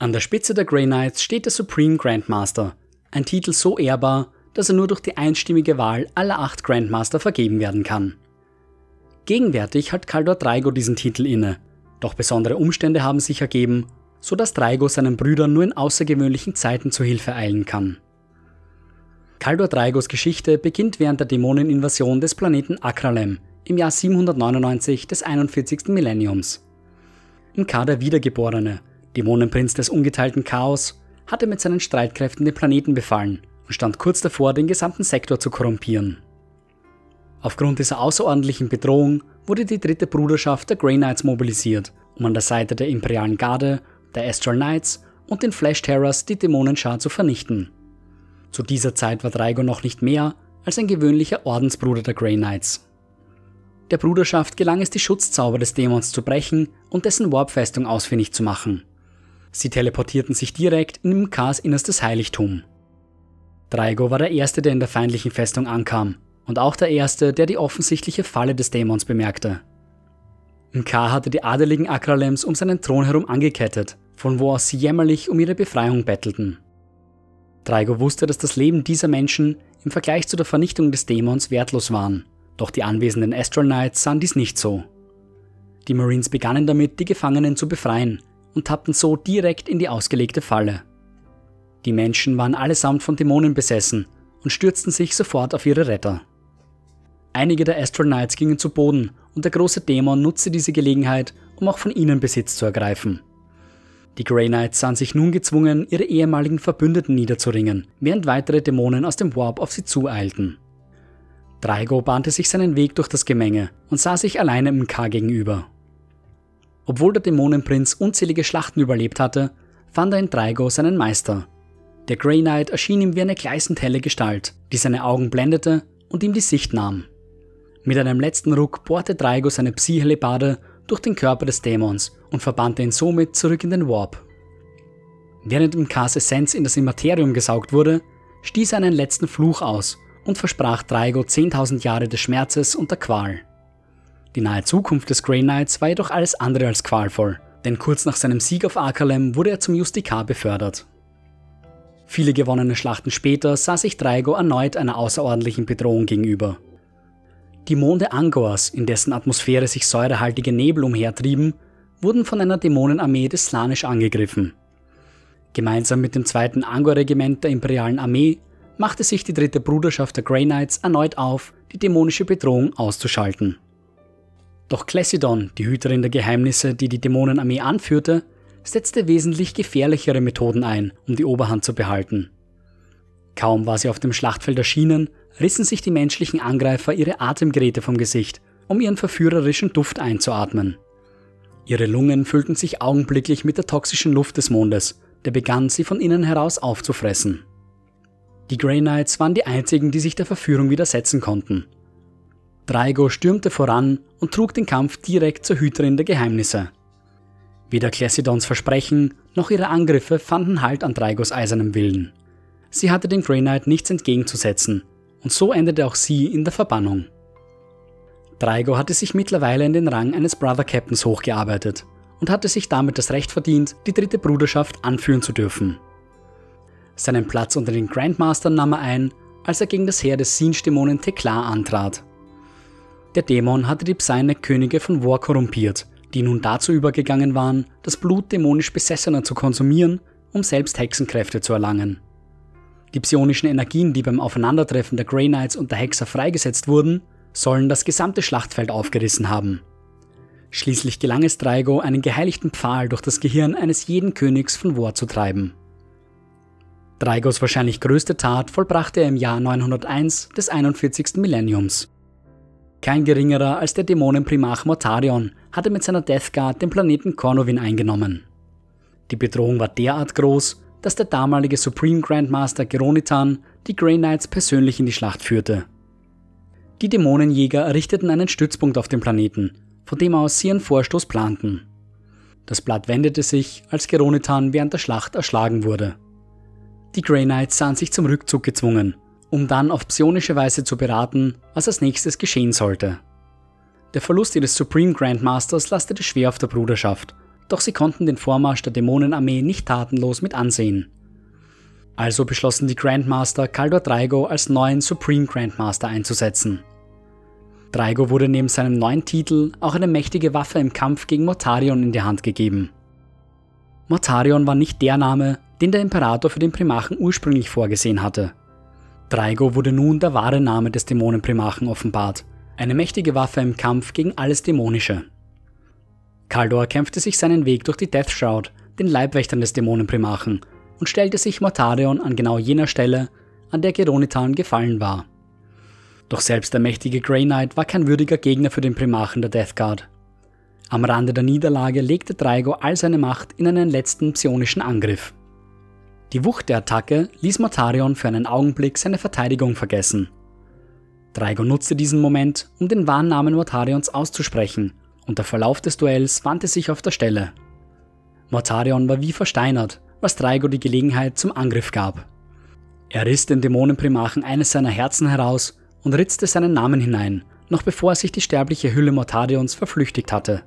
An der Spitze der Grey Knights steht der Supreme Grandmaster, ein Titel so ehrbar, dass er nur durch die einstimmige Wahl aller acht Grandmaster vergeben werden kann. Gegenwärtig hat Kaldor Draigo diesen Titel inne, doch besondere Umstände haben sich ergeben, so dass Draigo seinen Brüdern nur in außergewöhnlichen Zeiten zu Hilfe eilen kann. Kaldor Draigos Geschichte beginnt während der Dämoneninvasion des Planeten Akralem im Jahr 799 des 41. Millenniums. Nkar der Wiedergeborene, Dämonenprinz des ungeteilten Chaos, hatte mit seinen Streitkräften den Planeten befallen und stand kurz davor, den gesamten Sektor zu korrumpieren. Aufgrund dieser außerordentlichen Bedrohung wurde die dritte Bruderschaft der Grey Knights mobilisiert, um an der Seite der Imperialen Garde, der Astral Knights und den Flash Terrors die Dämonenschar zu vernichten. Zu dieser Zeit war Draigo noch nicht mehr als ein gewöhnlicher Ordensbruder der Grey Knights. Der Bruderschaft gelang es, die Schutzzauber des Dämons zu brechen und dessen Warpfestung ausfindig zu machen. Sie teleportierten sich direkt in Mkars innerstes Heiligtum. Draigo war der Erste, der in der feindlichen Festung ankam und auch der Erste, der die offensichtliche Falle des Dämons bemerkte. Mkar hatte die adeligen Akralems um seinen Thron herum angekettet, von wo aus sie jämmerlich um ihre Befreiung bettelten. Draigo wusste, dass das Leben dieser Menschen im Vergleich zu der Vernichtung des Dämons wertlos waren, doch die anwesenden Astral Knights sahen dies nicht so. Die Marines begannen damit, die Gefangenen zu befreien und tappten so direkt in die ausgelegte Falle. Die Menschen waren allesamt von Dämonen besessen und stürzten sich sofort auf ihre Retter. Einige der Astral Knights gingen zu Boden und der große Dämon nutzte diese Gelegenheit, um auch von ihnen Besitz zu ergreifen. Die Grey Knights sahen sich nun gezwungen, ihre ehemaligen Verbündeten niederzuringen, während weitere Dämonen aus dem Warp auf sie zueilten. Draigo bahnte sich seinen Weg durch das Gemenge und sah sich alleine im K gegenüber. Obwohl der Dämonenprinz unzählige Schlachten überlebt hatte, fand er in Draigo seinen Meister. Der Grey Knight erschien ihm wie eine gleißend helle Gestalt, die seine Augen blendete und ihm die Sicht nahm. Mit einem letzten Ruck bohrte Draigo seine Psi-Helebade durch den Körper des Dämons und verbannte ihn somit zurück in den Warp. Während Mkas Essenz in das Immaterium gesaugt wurde, stieß er einen letzten Fluch aus und versprach Draigo 10.000 Jahre des Schmerzes und der Qual. Die nahe Zukunft des Grey Knights war jedoch alles andere als qualvoll, denn kurz nach seinem Sieg auf Akalem wurde er zum Justikar befördert. Viele gewonnene Schlachten später sah sich Draigo erneut einer außerordentlichen Bedrohung gegenüber. Die Monde Angors, in dessen Atmosphäre sich säurehaltige Nebel umhertrieben, wurden von einer Dämonenarmee des Slanisch angegriffen. Gemeinsam mit dem zweiten Angor-Regiment der Imperialen Armee machte sich die dritte Bruderschaft der Grey Knights erneut auf, die dämonische Bedrohung auszuschalten. Doch Classidon, die Hüterin der Geheimnisse, die die Dämonenarmee anführte, setzte wesentlich gefährlichere Methoden ein, um die Oberhand zu behalten. Kaum war sie auf dem Schlachtfeld erschienen, rissen sich die menschlichen Angreifer ihre Atemgeräte vom Gesicht, um ihren verführerischen Duft einzuatmen. Ihre Lungen füllten sich augenblicklich mit der toxischen Luft des Mondes, der begann, sie von innen heraus aufzufressen. Die Grey Knights waren die einzigen, die sich der Verführung widersetzen konnten. Draigo stürmte voran und trug den Kampf direkt zur Hüterin der Geheimnisse. Weder Classidons Versprechen noch ihre Angriffe fanden Halt an Draigos eisernem Willen. Sie hatte dem Grey Knight nichts entgegenzusetzen und so endete auch sie in der Verbannung. Draigo hatte sich mittlerweile in den Rang eines Brother Captains hochgearbeitet und hatte sich damit das Recht verdient, die dritte Bruderschaft anführen zu dürfen. Seinen Platz unter den Grandmastern nahm er ein, als er gegen das Heer des Sinch-Dämonen Teklar antrat. Der Dämon hatte die Psynek-Könige von War korrumpiert, die nun dazu übergegangen waren, das Blut dämonisch Besessener zu konsumieren, um selbst Hexenkräfte zu erlangen. Die psionischen Energien, die beim Aufeinandertreffen der Grey Knights und der Hexer freigesetzt wurden, sollen das gesamte Schlachtfeld aufgerissen haben. Schließlich gelang es Draigo, einen geheiligten Pfahl durch das Gehirn eines jeden Königs von War zu treiben. Draigos wahrscheinlich größte Tat vollbrachte er im Jahr 901 des 41. Millenniums. Kein geringerer als der Dämonenprimarch Mortarion hatte mit seiner Death Guard den Planeten Cornovin eingenommen. Die Bedrohung war derart groß, dass der damalige Supreme Grandmaster Geronitan die Grey Knights persönlich in die Schlacht führte. Die Dämonenjäger errichteten einen Stützpunkt auf dem Planeten, von dem aus sie ihren Vorstoß planten. Das Blatt wendete sich, als Geronitan während der Schlacht erschlagen wurde. Die Grey Knights sahen sich zum Rückzug gezwungen, um dann auf psionische Weise zu beraten, was als nächstes geschehen sollte. Der Verlust ihres Supreme Grandmasters lastete schwer auf der Bruderschaft, doch sie konnten den Vormarsch der Dämonenarmee nicht tatenlos mit ansehen. Also beschlossen die Grandmaster, Kaldor Draigo als neuen Supreme Grandmaster einzusetzen. Draigo wurde neben seinem neuen Titel auch eine mächtige Waffe im Kampf gegen Mortarion in die Hand gegeben. Mortarion war nicht der Name, den der Imperator für den Primachen ursprünglich vorgesehen hatte. Draigo wurde nun der wahre Name des Dämonenprimachen offenbart, eine mächtige Waffe im Kampf gegen alles Dämonische. Kaldor kämpfte sich seinen Weg durch die Death Shroud, den Leibwächtern des Dämonenprimachen, und stellte sich Mortarion an genau jener Stelle, an der Geronitan gefallen war. Doch selbst der mächtige Grey Knight war kein würdiger Gegner für den Primachen der Death Guard. Am Rande der Niederlage legte Draigo all seine Macht in einen letzten psionischen Angriff. Die Wucht der Attacke ließ Mortarion für einen Augenblick seine Verteidigung vergessen. Draigo nutzte diesen Moment, um den wahren Namen Mortarions auszusprechen, und der Verlauf des Duells wandte sich auf der Stelle. Mortarion war wie versteinert, was Draigo die Gelegenheit zum Angriff gab. Er riss den Dämonenprimachen eines seiner Herzen heraus und ritzte seinen Namen hinein, noch bevor sich die sterbliche Hülle Mortarions verflüchtigt hatte.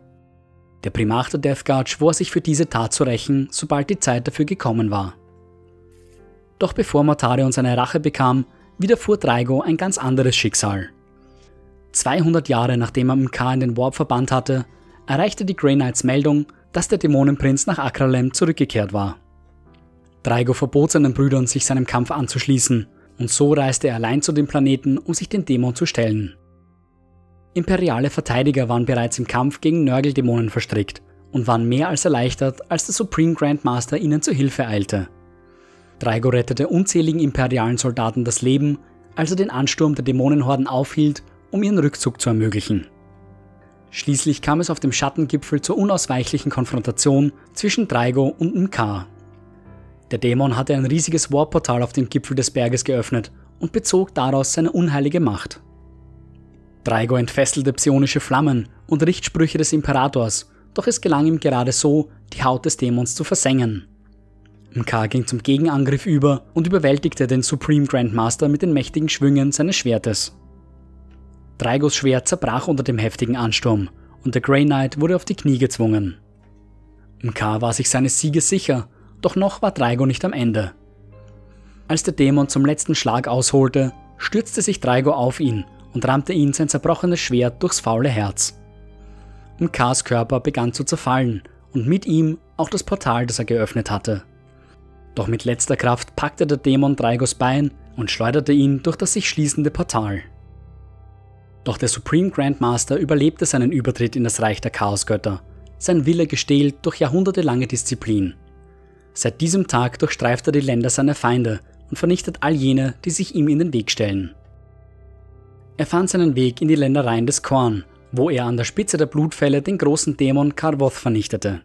Der Primarch der Death Guard schwor sich für diese Tat zu rächen, sobald die Zeit dafür gekommen war. Doch bevor Mortarion seine Rache bekam, widerfuhr Draigo ein ganz anderes Schicksal. 200 Jahre nachdem er MK in den Warp verbannt hatte, erreichte die Grey Knights Meldung, dass der Dämonenprinz nach Akralem zurückgekehrt war. Draigo verbot seinen Brüdern, sich seinem Kampf anzuschließen, und so reiste er allein zu dem Planeten, um sich den Dämon zu stellen. Imperiale Verteidiger waren bereits im Kampf gegen Nörgeldämonen verstrickt und waren mehr als erleichtert, als der Supreme Grandmaster ihnen zu Hilfe eilte. Draigo rettete unzähligen imperialen Soldaten das Leben, als er den Ansturm der Dämonenhorden aufhielt, um ihren Rückzug zu ermöglichen. Schließlich kam es auf dem Schattengipfel zur unausweichlichen Konfrontation zwischen Draigo und Mkar. Der Dämon hatte ein riesiges Warportal auf dem Gipfel des Berges geöffnet und bezog daraus seine unheilige Macht. Draigo entfesselte psionische Flammen und Richtsprüche des Imperators, doch es gelang ihm gerade so, die Haut des Dämons zu versengen. Mkar ging zum Gegenangriff über und überwältigte den Supreme Grandmaster mit den mächtigen Schwüngen seines Schwertes. Draigos Schwert zerbrach unter dem heftigen Ansturm und der Grey Knight wurde auf die Knie gezwungen. Mkar war sich seines Sieges sicher, doch noch war Draigo nicht am Ende. Als der Dämon zum letzten Schlag ausholte, stürzte sich Draigo auf ihn und rammte ihn sein zerbrochenes Schwert durchs faule Herz. Mkars Körper begann zu zerfallen und mit ihm auch das Portal, das er geöffnet hatte. Doch mit letzter Kraft packte der Dämon Draigos Bein und schleuderte ihn durch das sich schließende Portal. Doch der Supreme Grandmaster überlebte seinen Übertritt in das Reich der Chaosgötter, sein Wille gestählt durch jahrhundertelange Disziplin. Seit diesem Tag durchstreift er die Länder seiner Feinde und vernichtet all jene, die sich ihm in den Weg stellen. Er fand seinen Weg in die Ländereien des Korn, wo er an der Spitze der Blutfälle den großen Dämon Karvoth vernichtete.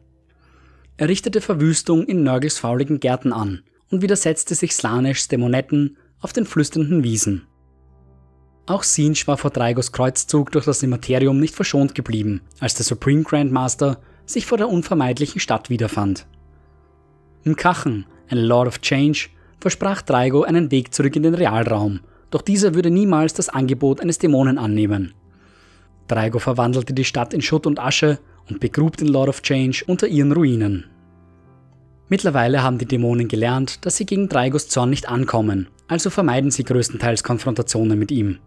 Er richtete Verwüstung in Nörgels fauligen Gärten an und widersetzte sich Slaneschs Dämonetten auf den flüsternden Wiesen. Auch Sinch war vor Draigos Kreuzzug durch das Immaterium nicht verschont geblieben, als der Supreme Grandmaster sich vor der unvermeidlichen Stadt wiederfand. Im Kachen, ein Lord of Change, versprach Draigo einen Weg zurück in den Realraum, doch dieser würde niemals das Angebot eines Dämonen annehmen. Draigo verwandelte die Stadt in Schutt und Asche und begrub den Lord of Change unter ihren Ruinen. Mittlerweile haben die Dämonen gelernt, dass sie gegen Draigos Zorn nicht ankommen, also vermeiden sie größtenteils Konfrontationen mit ihm.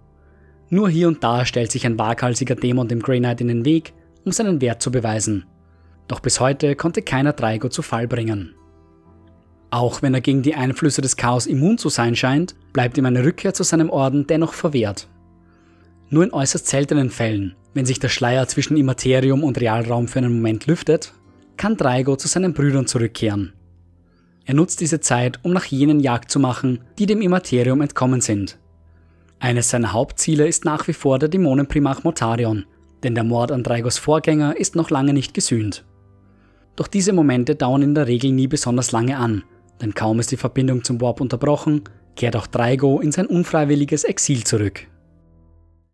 Nur hier und da stellt sich ein waghalsiger Dämon dem Grey Knight in den Weg, um seinen Wert zu beweisen. Doch bis heute konnte keiner Draigo zu Fall bringen. Auch wenn er gegen die Einflüsse des Chaos immun zu sein scheint, bleibt ihm eine Rückkehr zu seinem Orden dennoch verwehrt. Nur in äußerst seltenen Fällen, wenn sich der Schleier zwischen Immaterium und Realraum für einen Moment lüftet, kann Draigo zu seinen Brüdern zurückkehren. Er nutzt diese Zeit, um nach jenen Jagd zu machen, die dem Immaterium entkommen sind. Eines seiner Hauptziele ist nach wie vor der Dämonenprimarch Mortarion, denn der Mord an Draigos Vorgänger ist noch lange nicht gesühnt. Doch diese Momente dauern in der Regel nie besonders lange an, denn kaum ist die Verbindung zum Warp unterbrochen, kehrt auch Draigo in sein unfreiwilliges Exil zurück.